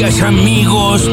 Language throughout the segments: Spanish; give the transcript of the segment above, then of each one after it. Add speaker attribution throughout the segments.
Speaker 1: amigos.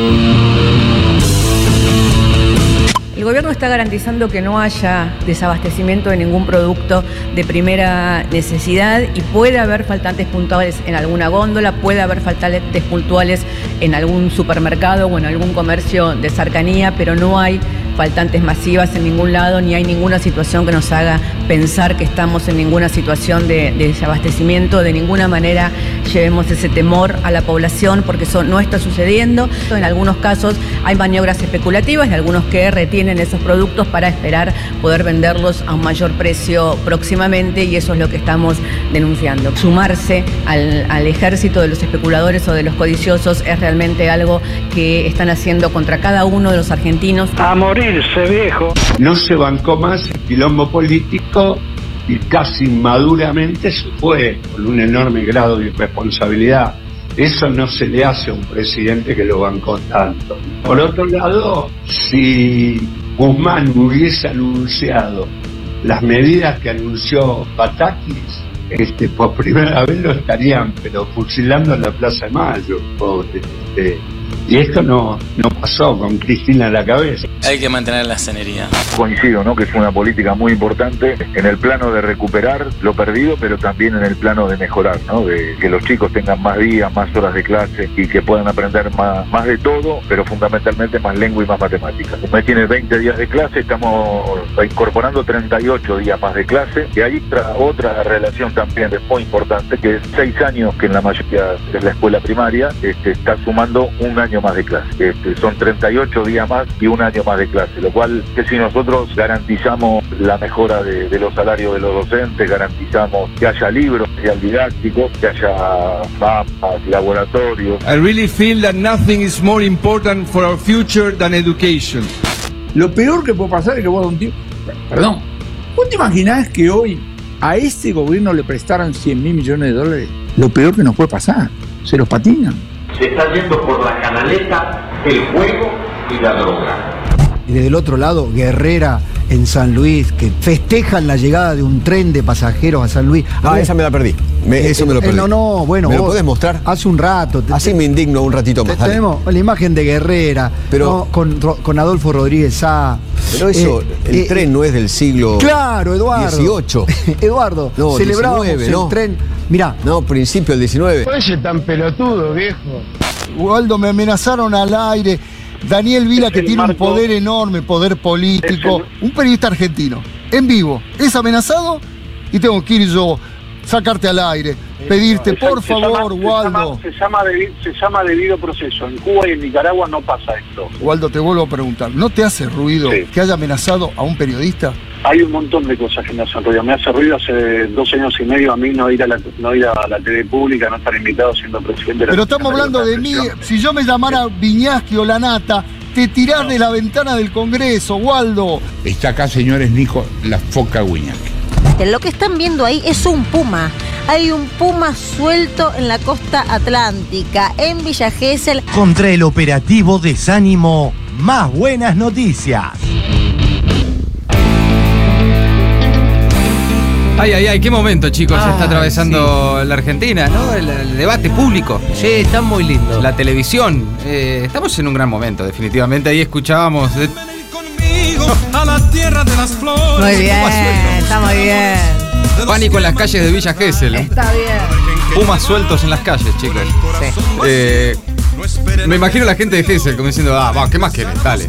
Speaker 2: El gobierno está garantizando que no haya desabastecimiento de ningún producto de primera necesidad y puede haber faltantes puntuales en alguna góndola, puede haber faltantes puntuales en algún supermercado o en algún comercio de cercanía, pero no hay faltantes masivas en ningún lado, ni hay ninguna situación que nos haga pensar que estamos en ninguna situación de, de desabastecimiento. De ninguna manera llevemos ese temor a la población porque eso no está sucediendo. En algunos casos hay maniobras especulativas y algunos que retienen esos productos para esperar poder venderlos a un mayor precio próximamente y eso es lo que estamos denunciando. Sumarse al, al ejército de los especuladores o de los codiciosos es realmente algo que están haciendo contra cada uno de los argentinos.
Speaker 3: A viejo.
Speaker 4: No se bancó más el quilombo político y casi maduramente se fue con un enorme grado de irresponsabilidad. Eso no se le hace a un presidente que lo bancó tanto. Por otro lado, si Guzmán hubiese anunciado las medidas que anunció Patakis, este, por primera vez lo estarían, pero fusilando en la Plaza de Mayo. este. Y esto no, no pasó con Cristina a la cabeza.
Speaker 5: Hay que mantener la cenería.
Speaker 6: Coincido, ¿no? Que es una política muy importante en el plano de recuperar lo perdido, pero también en el plano de mejorar, ¿no? De que los chicos tengan más días, más horas de clase y que puedan aprender más, más de todo, pero fundamentalmente más lengua y más matemáticas. Mes tiene 20 días de clase, estamos incorporando 38 días más de clase y hay otra, otra relación también muy importante que es 6 años que en la mayoría de la escuela primaria este, está sumando un año más de clase. Este, son 38 días más y un año más de clase, lo cual que si nosotros garantizamos la mejora de, de los salarios de los docentes, garantizamos que haya libros, que haya didácticos, que haya mapas, laboratorios.
Speaker 7: I really feel that nothing is more important for our future than education.
Speaker 8: Lo peor que puede pasar es que vos un tío. Perdón. ¿Vos te imaginás que hoy a este gobierno le prestaran 100 mil millones de dólares? Lo peor que nos puede pasar. Se los patinan.
Speaker 9: Se está yendo por la canaleta el juego y la droga.
Speaker 10: Y desde el otro lado, Guerrera en San Luis, que festejan la llegada de un tren de pasajeros a San Luis. A
Speaker 11: Ah,
Speaker 10: ver,
Speaker 11: esa me la perdí. Me-
Speaker 10: eh,
Speaker 11: eso me lo
Speaker 10: eh,
Speaker 11: perdí.
Speaker 10: No, no, bueno.
Speaker 11: ¿Me lo podés mostrar?
Speaker 10: Hace un rato. te-
Speaker 11: Así
Speaker 10: te-
Speaker 11: me indigno un ratito
Speaker 10: te-
Speaker 11: más. dale.
Speaker 10: tenemos la imagen de Guerrera
Speaker 11: Pero-
Speaker 10: ¿no? con, Adolfo Rodríguez Sá.
Speaker 11: Pero eso,
Speaker 10: Eh,
Speaker 11: el
Speaker 10: eh,
Speaker 11: tren no es del siglo
Speaker 10: Claro, Eduardo.
Speaker 11: 18.
Speaker 10: Eduardo,
Speaker 11: No,
Speaker 10: celebrábamos
Speaker 11: 19,
Speaker 10: el tren. Mirá,
Speaker 11: No, principio del 19.
Speaker 8: Oye, tan pelotudo, viejo.
Speaker 10: Waldo, me amenazaron al aire. Daniel Vila, que tiene un poder enorme, poder político. Un periodista argentino, en vivo, es amenazado y tengo que ir yo, sacarte al aire, pedirte,
Speaker 3: Exacto,
Speaker 10: por
Speaker 3: se llama-
Speaker 10: favor,
Speaker 3: se
Speaker 10: Waldo.
Speaker 3: llama- Se llama, debi- se llama debido proceso. En Cuba y en Nicaragua no pasa esto.
Speaker 10: Waldo, te vuelvo a preguntar, ¿no te hace ruido
Speaker 3: Sí.
Speaker 10: que haya amenazado a un periodista?
Speaker 3: Hay un montón de cosas que me hacen ruido. Me hace ruido hace dos años y medio a mí no ir a la, no ir a la TV pública, no estar invitado siendo presidente de la
Speaker 10: Pero estamos hablando de mí, si yo me llamara Viñaski o Lanata, te tirás de la ventana del Congreso, Waldo.
Speaker 8: Está acá, señores, Nico, la foca Guiñac.
Speaker 12: Lo que están viendo ahí es un puma. Hay un puma suelto en la costa atlántica, en Villa Gesell.
Speaker 13: Contra el operativo Desánimo, más buenas noticias.
Speaker 14: Ay, ay, ay, qué momento, chicos, se está atravesando la Argentina, ¿no? El, el debate público.
Speaker 15: Sí, está muy lindo.
Speaker 14: La televisión. Eh, estamos en un gran momento, definitivamente. Ahí escuchábamos. de-
Speaker 1: A la tierra de las flores.
Speaker 2: Muy bien, está muy bien.
Speaker 14: Pánico en las calles de Villa Gesell.
Speaker 2: Está bien.
Speaker 14: Pumas sueltos en las calles, chicos. Eh, me imagino la gente de Gesell como diciendo, ah, va, ¿qué más quieren? Dale.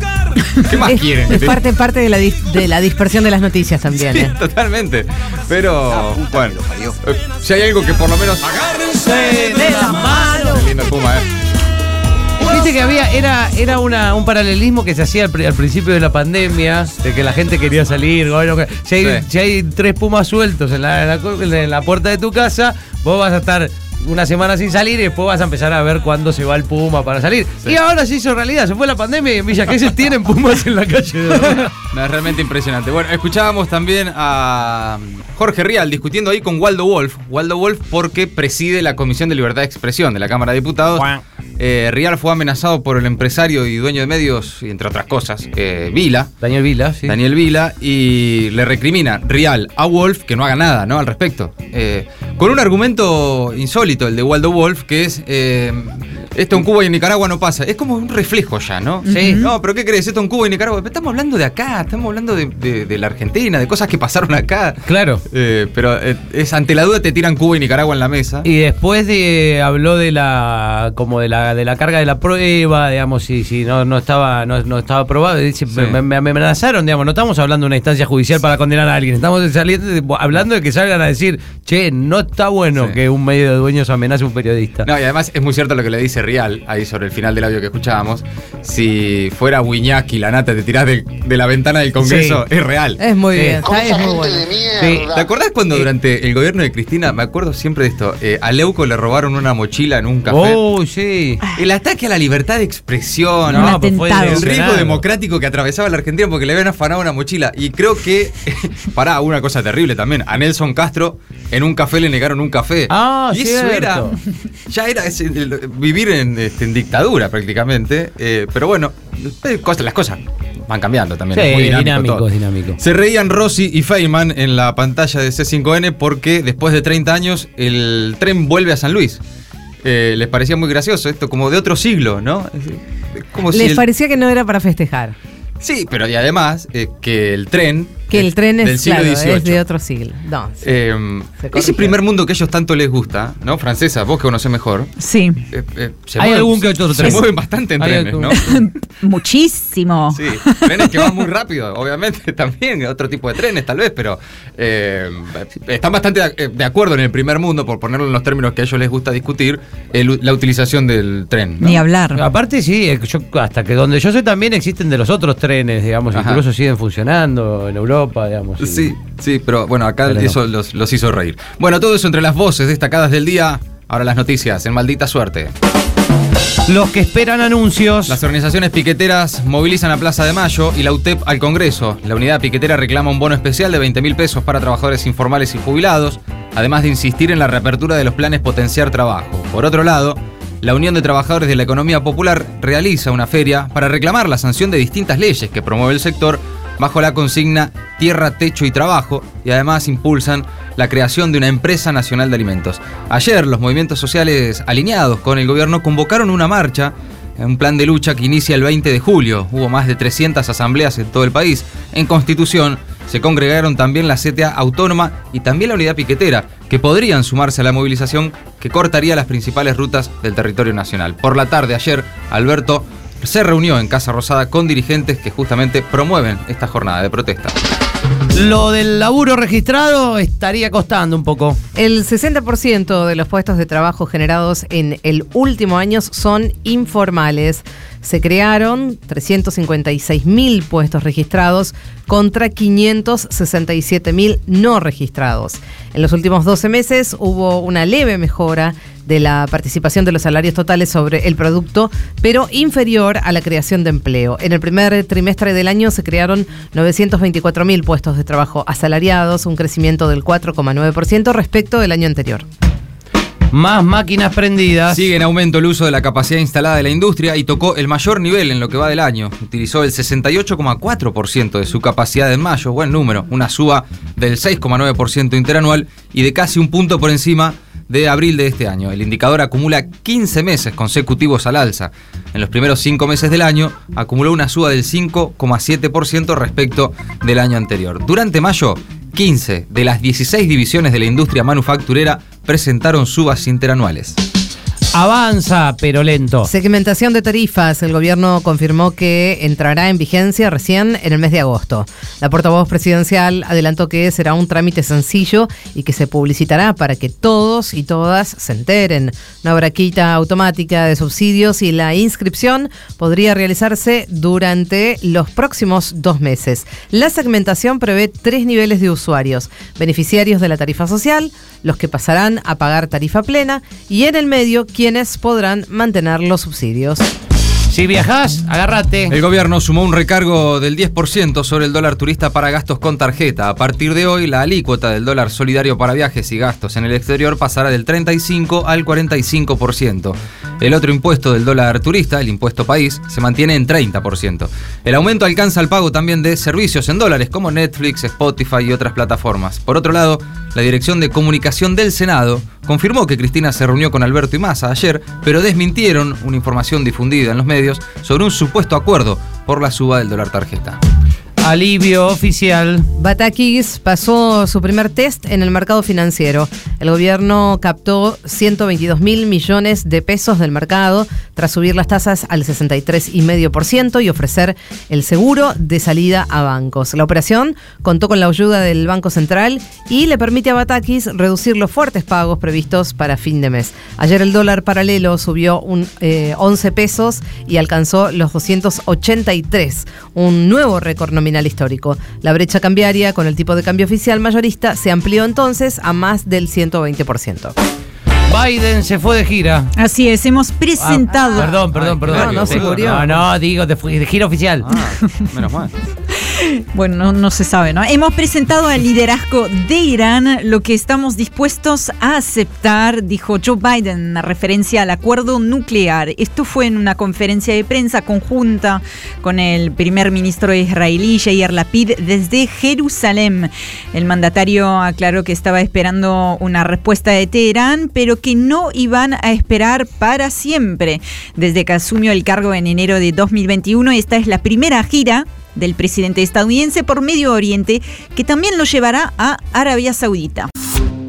Speaker 14: ¿Qué más
Speaker 16: Es,
Speaker 14: quieren?
Speaker 16: es parte, parte de, la dis- de la dispersión de las noticias también.
Speaker 14: Sí,
Speaker 16: ¿eh?
Speaker 14: totalmente. Pero, bueno, eh, si hay algo que por lo menos.
Speaker 15: de la mano.
Speaker 14: Qué lindo el Puma, ¿eh?
Speaker 15: Viste que había, era, era una, un paralelismo que se hacía al, pri- al principio de la pandemia, de que la gente quería salir. Bueno, que- si, hay,
Speaker 14: Sí.
Speaker 15: si hay tres pumas sueltos en la, en la co- en la puerta de tu casa, vos vas a estar una semana sin salir y después vas a empezar a ver cuándo se va el puma para salir. Y ahora se hizo realidad, se fue la pandemia y en Villa Gesell tienen pumas en la calle. de verdad.
Speaker 14: No, es realmente impresionante. Bueno, escuchábamos también a Jorge Rial discutiendo ahí con Waldo Wolf. Waldo Wolf porque preside la Comisión de Libertad de Expresión de la Cámara de Diputados. Eh, Rial fue amenazado por el empresario y dueño de medios, y entre otras cosas, eh, Vila.
Speaker 15: Daniel Vila, sí.
Speaker 14: Daniel Vila, y le recrimina Rial a Wolf que no haga nada ¿no? al respecto. Eh, con un argumento insólito, el de Waldo Wolf, que es. Esto en Cuba y en Nicaragua no pasa. Es como un reflejo ya, ¿no?
Speaker 15: Sí.
Speaker 14: No, pero ¿qué crees? Esto en Cuba y Nicaragua. Estamos hablando de acá, estamos hablando de, de- de la Argentina, de cosas que pasaron acá.
Speaker 15: Claro.
Speaker 14: Eh, pero eh, es ante la duda te tiran Cuba y Nicaragua en la mesa.
Speaker 15: Y después de habló de la como de la de la carga de la prueba, digamos, si, si no, no estaba no, no estaba aprobado, dice, me, me amenazaron, digamos, no estamos hablando de una instancia judicial para condenar a alguien, estamos saliendo hablando de que salgan a decir, "Che, no está bueno
Speaker 14: Sí.
Speaker 15: que un medio de dueños amenace a un periodista."
Speaker 14: No, y además es muy cierto lo que le dice Rial ahí sobre el final del audio que escuchábamos. Si fuera Wiñaki, la nata, te tirás de, de la ventana del Congreso,
Speaker 15: Sí.
Speaker 14: es real.
Speaker 16: Es muy
Speaker 15: Sí.
Speaker 16: bien, es muy bueno.
Speaker 14: Sí. ¿Te acordás cuando durante el gobierno de Cristina, me acuerdo siempre de esto, eh, a Leuco le robaron una mochila en un café?
Speaker 15: Oh, sí.
Speaker 14: El ataque a la libertad de expresión,
Speaker 15: No, pues fue
Speaker 14: el riesgo democrático que atravesaba la Argentina porque le habían afanado una mochila. Y creo que, pará, una cosa terrible también. A Nelson Castro en un café le negaron un café.
Speaker 15: Ah,
Speaker 14: y eso
Speaker 15: cierto.
Speaker 14: era, ya era ese- el- vivir en, este, en dictadura prácticamente. Eh, pero bueno, eh, cosas- las cosas van cambiando también.
Speaker 15: Sí,
Speaker 14: es muy dinámico,
Speaker 15: dinámico,
Speaker 14: todo.
Speaker 15: es dinámico.
Speaker 14: Se reían Rossi y Feynman en la pantalla de C5N porque después de 30 años el tren vuelve a San Luis. Eh, les parecía muy gracioso esto, como de otro siglo, ¿no? Si
Speaker 16: Les
Speaker 14: el-
Speaker 16: parecía que no era para festejar.
Speaker 14: Sí, pero y además eh, que el tren.
Speaker 16: Que el tren
Speaker 14: del
Speaker 16: es,
Speaker 14: siglo
Speaker 16: claro,
Speaker 14: XVIII.
Speaker 16: es de otro siglo. No, sí.
Speaker 14: Eh,
Speaker 16: Se
Speaker 14: ese primer mundo que a ellos tanto les gusta, ¿no? Francesa, vos que conocés mejor.
Speaker 5: Sí.
Speaker 14: eh, eh, se
Speaker 15: Hay
Speaker 14: mueven-
Speaker 15: algún que otro
Speaker 14: Se
Speaker 15: tren.
Speaker 14: mueven bastante en trenes,
Speaker 15: algún-
Speaker 14: ¿no?
Speaker 5: Muchísimo.
Speaker 14: Sí, trenes que van muy rápido, obviamente también, otro tipo de trenes tal vez, pero eh, están bastante de, acuerdo en el primer mundo, por ponerlo en los términos que a ellos les gusta discutir, el- la utilización del tren. ¿no?
Speaker 5: Ni hablar.
Speaker 15: Aparte sí, yo, hasta que donde yo sé también existen de los otros trenes, digamos,
Speaker 14: Ajá.
Speaker 15: incluso siguen funcionando en Europa, digamos. y-
Speaker 14: Sí, sí, pero bueno, acá
Speaker 15: Pero no.
Speaker 14: eso los, los hizo reír. Bueno, todo eso entre las voces destacadas del día. Ahora las noticias, en maldita suerte.
Speaker 15: Los que esperan anuncios.
Speaker 14: Las organizaciones piqueteras movilizan a Plaza de Mayo y la UTEP al Congreso. La unidad piquetera reclama un bono especial de 20 mil pesos para trabajadores informales y jubilados, además de insistir en la reapertura de los planes Potenciar Trabajo. Por otro lado, la Unión de Trabajadores de la Economía Popular realiza una feria para reclamar la sanción de distintas leyes que promueve el sector bajo la consigna Tierra, Techo y Trabajo y además impulsan la creación de una empresa nacional de alimentos. Ayer los movimientos sociales alineados con el gobierno convocaron una marcha un plan de lucha que inicia el 20 de julio. Hubo más de 300 asambleas en todo el país. En Constitución se congregaron también la CTA Autónoma y también la Unidad Piquetera, que podrían sumarse a la movilización que cortaría las principales rutas del territorio nacional. Por la tarde ayer, Alberto se reunió en Casa Rosada con dirigentes que justamente promueven esta jornada de protesta.
Speaker 15: Lo del laburo registrado estaría costando un poco.
Speaker 16: El 60% de los puestos de trabajo generados en el último año son informales. Se crearon 356 mil puestos registrados contra 567 mil no registrados. En los últimos 12 meses hubo una leve mejora de la participación de los salarios totales sobre el producto, pero inferior a la creación de empleo. En el primer trimestre del año se crearon 924 mil puestos de trabajo asalariados, un crecimiento del 4,9% respecto del año anterior.
Speaker 15: Más máquinas prendidas.
Speaker 14: Sigue en aumento el uso de la capacidad instalada de la industria y tocó el mayor nivel en lo que va del año. Utilizó el 68,4% de su capacidad en mayo, buen número, una suba del 6,9% interanual y de casi un punto por encima de abril de este año. El indicador acumula 15 meses consecutivos al alza. En los primeros 5 meses del año acumuló una suba del 5,7% respecto del año anterior. Durante mayo, 15 de las 16 divisiones de la industria manufacturera presentaron subas interanuales.
Speaker 15: Avanza, pero lento.
Speaker 16: Segmentación de tarifas. El gobierno confirmó que entrará en vigencia recién en el mes de agosto. La portavoz presidencial adelantó que será un trámite sencillo y que se publicitará para que todos y todas se enteren. Una braquita automática de subsidios y la inscripción podría realizarse durante los próximos dos meses. La segmentación prevé tres niveles de usuarios. Beneficiarios de la tarifa social, los que pasarán a pagar tarifa plena y en el medio quienes podrán mantener los subsidios.
Speaker 15: Si viajás, agárrate.
Speaker 14: El gobierno sumó un recargo del 10% sobre el dólar turista para gastos con tarjeta. A partir de hoy, la alícuota del dólar solidario para viajes y gastos en el exterior pasará del 35 al 45%. El otro impuesto del dólar turista, el impuesto país, se mantiene en 30%. El aumento alcanza el pago también de servicios en dólares como Netflix, Spotify y otras plataformas. Por otro lado, la Dirección de Comunicación del Senado confirmó que Cristina se reunió con Alberto y Massa ayer, pero desmintieron una información difundida en los medios sobre un supuesto acuerdo por la suba del dólar tarjeta.
Speaker 15: Alivio oficial.
Speaker 16: Batakis pasó su primer test en el mercado financiero. El gobierno captó 122 mil millones de pesos del mercado tras subir las tasas al 63,5% y ofrecer el seguro de salida a bancos. La operación contó con la ayuda del Banco Central y le permite a Batakis reducir los fuertes pagos previstos para fin de mes. Ayer el dólar paralelo subió un, eh, 11 pesos y alcanzó los 283, un nuevo récord nominal histórico. La brecha cambiaria con el tipo de cambio oficial mayorista se amplió entonces a más del 100%.
Speaker 15: Biden se fue de gira.
Speaker 5: Así es, hemos presentado.
Speaker 15: Ah, perdón, perdón, perdón.
Speaker 16: no, no se murió.
Speaker 15: No, no, digo, de, de gira oficial.
Speaker 14: Menos mal.
Speaker 5: Bueno, no, se sabe, ¿no? Hemos presentado al liderazgo de Irán lo que estamos dispuestos a aceptar, dijo Joe Biden, en referencia al acuerdo nuclear. Esto fue en una conferencia de prensa conjunta con el primer ministro israelí, Yair Lapid, desde Jerusalén. El mandatario aclaró que estaba esperando una respuesta de Teherán, pero que no iban a esperar para siempre. Desde que asumió el cargo en enero de 2021, esta es la primera gira del presidente estadounidense por Medio Oriente, que también lo llevará a Arabia Saudita.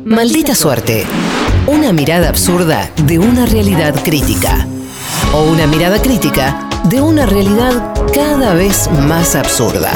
Speaker 17: Maldita suerte. Una mirada absurda de una realidad crítica. O una mirada crítica de una realidad cada vez más absurda.